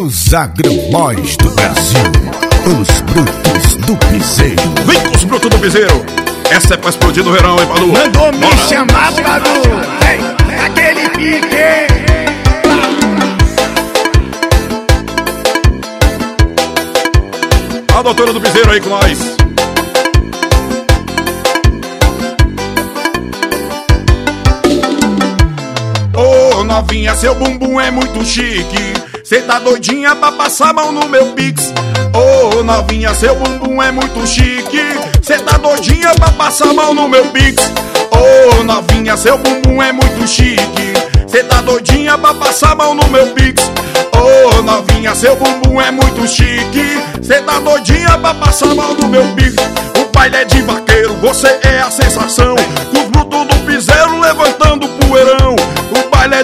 Os agrobóis do Brasil. Os brutos do piseiro. Vem com os brutos do piseiro. Essa é pra explodir no verão, hein, Padu? Mandou me Bora. chamar, Padu. Ei, aquele pique. A doutora do piseiro aí com nós. Ô oh, novinha, seu bumbum é muito chique. Cê tá doidinha pra passar a mão no meu pix. Ô oh, novinha, seu bumbum é muito chique. Cê tá doidinha pra passar a mão no meu pix. Ô oh, novinha, seu bumbum é muito chique. Cê tá doidinha pra passar a mão no meu pix. Ô novinha, seu bumbum é muito chique. Cê tá doidinha pra passar a mão no meu pix. O baile é de vaqueiro, você é a sensação.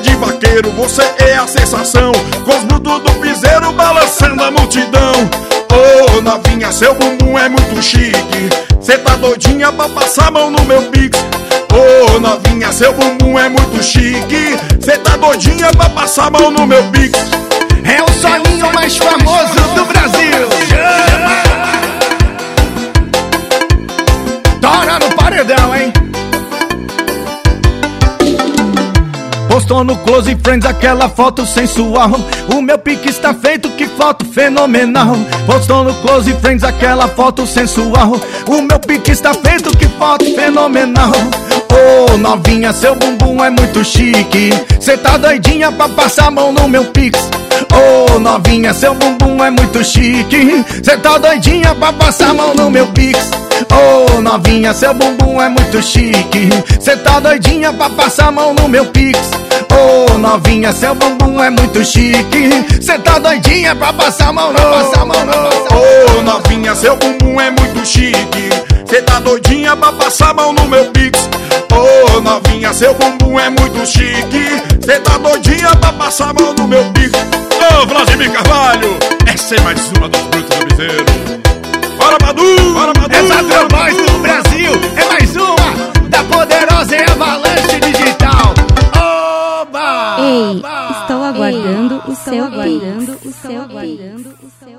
De vaqueiro, você é a sensação. Com os brutos do piseiro balançando a multidão. Ô oh, novinha, seu bumbum é muito chique. Cê tá doidinha pra passar a mão no meu pix. Ô oh, novinha, seu bumbum é muito chique. Cê tá doidinha pra passar a mão no meu pix. É o soninho mais famoso do Brasil. Tora no paredão, hein? Postou no Close Friends aquela foto sensual. O meu pique está feito, que foto fenomenal. Postou no Close Friends aquela foto sensual. O meu pique está feito, que foto fenomenal. Ô oh, novinha, seu bumbum é muito chique. Cê tá doidinha pra passar a mão no meu pix. Ô oh, novinha, seu bumbum é muito chique. Cê tá doidinha pra passar a mão no meu pix. Ô oh, novinha, seu bumbum é muito chique. Cê tá doidinha pra passar a mão no meu pix. Ô oh, novinha, seu bumbum é muito chique. Cê tá doidinha pra passar a mão no, passar a mão no Ô oh, novinha, seu bumbum é muito chique. Cê tá doidinha pra passar a mão no meu pix. Ô oh, novinha, seu bumbum é muito chique. Cê tá doidinha pra passar a mão no meu pix. Ô oh, Vladimir Carvalho, essa é mais uma dos brutos do bezerro Bora Badu, bora Badu! Essa é aguardando o seu aguardando o seu aguardando o seu